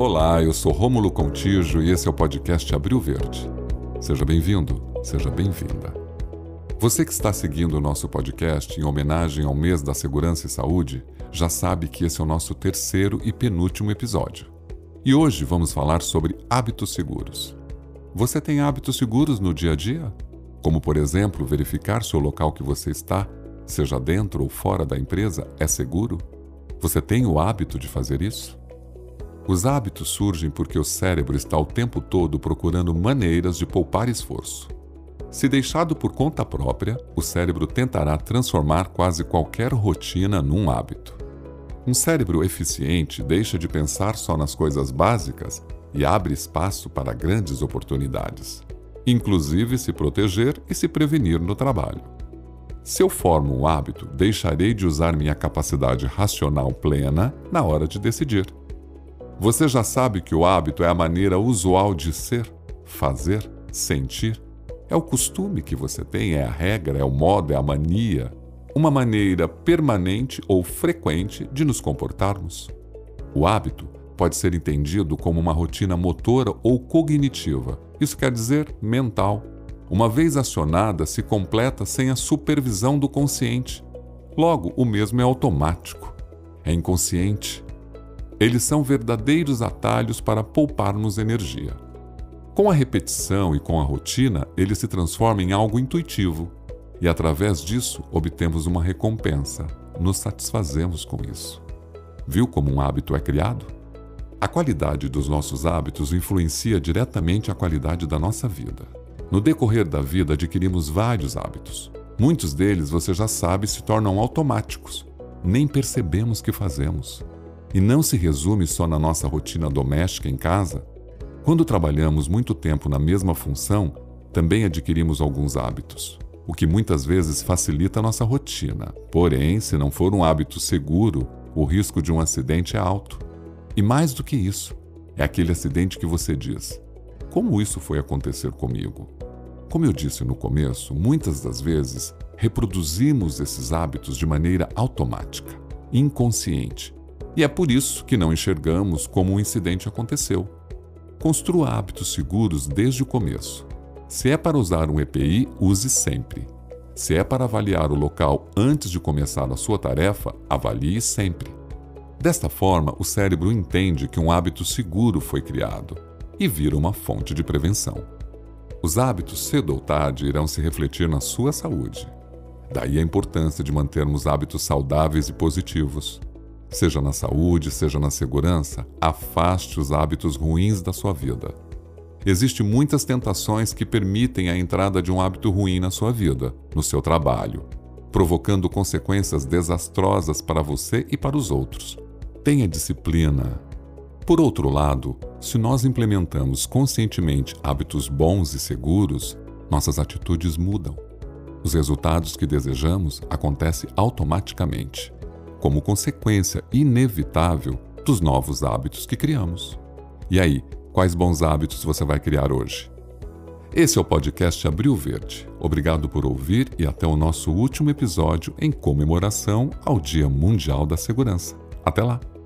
Olá, eu sou Rômulo Contijo e esse é o podcast Abril Verde. Seja bem-vindo, seja bem-vinda. Você que está seguindo o nosso podcast em homenagem ao mês da Segurança e Saúde já sabe que esse é o nosso terceiro e penúltimo episódio. E hoje vamos falar sobre hábitos seguros. Você tem hábitos seguros no dia a dia? Como, por exemplo, verificar se o local que você está, seja dentro ou fora da empresa, é seguro? Você tem o hábito de fazer isso? Os hábitos surgem porque o cérebro está o tempo todo procurando maneiras de poupar esforço. Se deixado por conta própria, o cérebro tentará transformar quase qualquer rotina num hábito. Um cérebro eficiente deixa de pensar só nas coisas básicas e abre espaço para grandes oportunidades, inclusive se proteger e se prevenir no trabalho. Se eu formo um hábito, deixarei de usar minha capacidade racional plena na hora de decidir. Você já sabe que o hábito é a maneira usual de ser, fazer, sentir. É o costume que você tem, é a regra, é o modo, é a mania. Uma maneira permanente ou frequente de nos comportarmos. O hábito pode ser entendido como uma rotina motora ou cognitiva. Isso quer dizer mental, uma vez acionada, se completa sem a supervisão do consciente. Logo, o mesmo é automático, é inconsciente. Eles são verdadeiros atalhos para pouparmos energia. Com a repetição e com a rotina, ele se transforma em algo intuitivo, e através disso obtemos uma recompensa, nos satisfazemos com isso. Viu como um hábito é criado? A qualidade dos nossos hábitos influencia diretamente a qualidade da nossa vida. No decorrer da vida, adquirimos vários hábitos. Muitos deles, você já sabe, se tornam automáticos. Nem percebemos que fazemos. E não se resume só na nossa rotina doméstica em casa. Quando trabalhamos muito tempo na mesma função, também adquirimos alguns hábitos, o que muitas vezes facilita a nossa rotina. Porém, se não for um hábito seguro, o risco de um acidente é alto. E mais do que isso, é aquele acidente que você diz: como isso foi acontecer comigo? Como eu disse no começo, muitas das vezes reproduzimos esses hábitos de maneira automática, inconsciente, e é por isso que não enxergamos como o incidente aconteceu. Construa hábitos seguros desde o começo. Se é para usar um EPI, use sempre. Se é para avaliar o local antes de começar a sua tarefa, avalie sempre. Desta forma, o cérebro entende que um hábito seguro foi criado e vira uma fonte de prevenção. Os hábitos cedo ou tarde irão se refletir na sua saúde. Daí a importância de mantermos hábitos saudáveis e positivos. Seja na saúde, seja na segurança, afaste os hábitos ruins da sua vida. Existem muitas tentações que permitem a entrada de um hábito ruim na sua vida, no seu trabalho, provocando consequências desastrosas para você e para os outros. Tenha disciplina, por outro lado, se nós implementamos conscientemente hábitos bons e seguros, nossas atitudes mudam. Os resultados que desejamos acontecem automaticamente, como consequência inevitável dos novos hábitos que criamos. E aí, quais bons hábitos você vai criar hoje? Esse é o podcast Abril Verde. Obrigado por ouvir e até o nosso último episódio em comemoração ao Dia Mundial da Segurança. Até lá!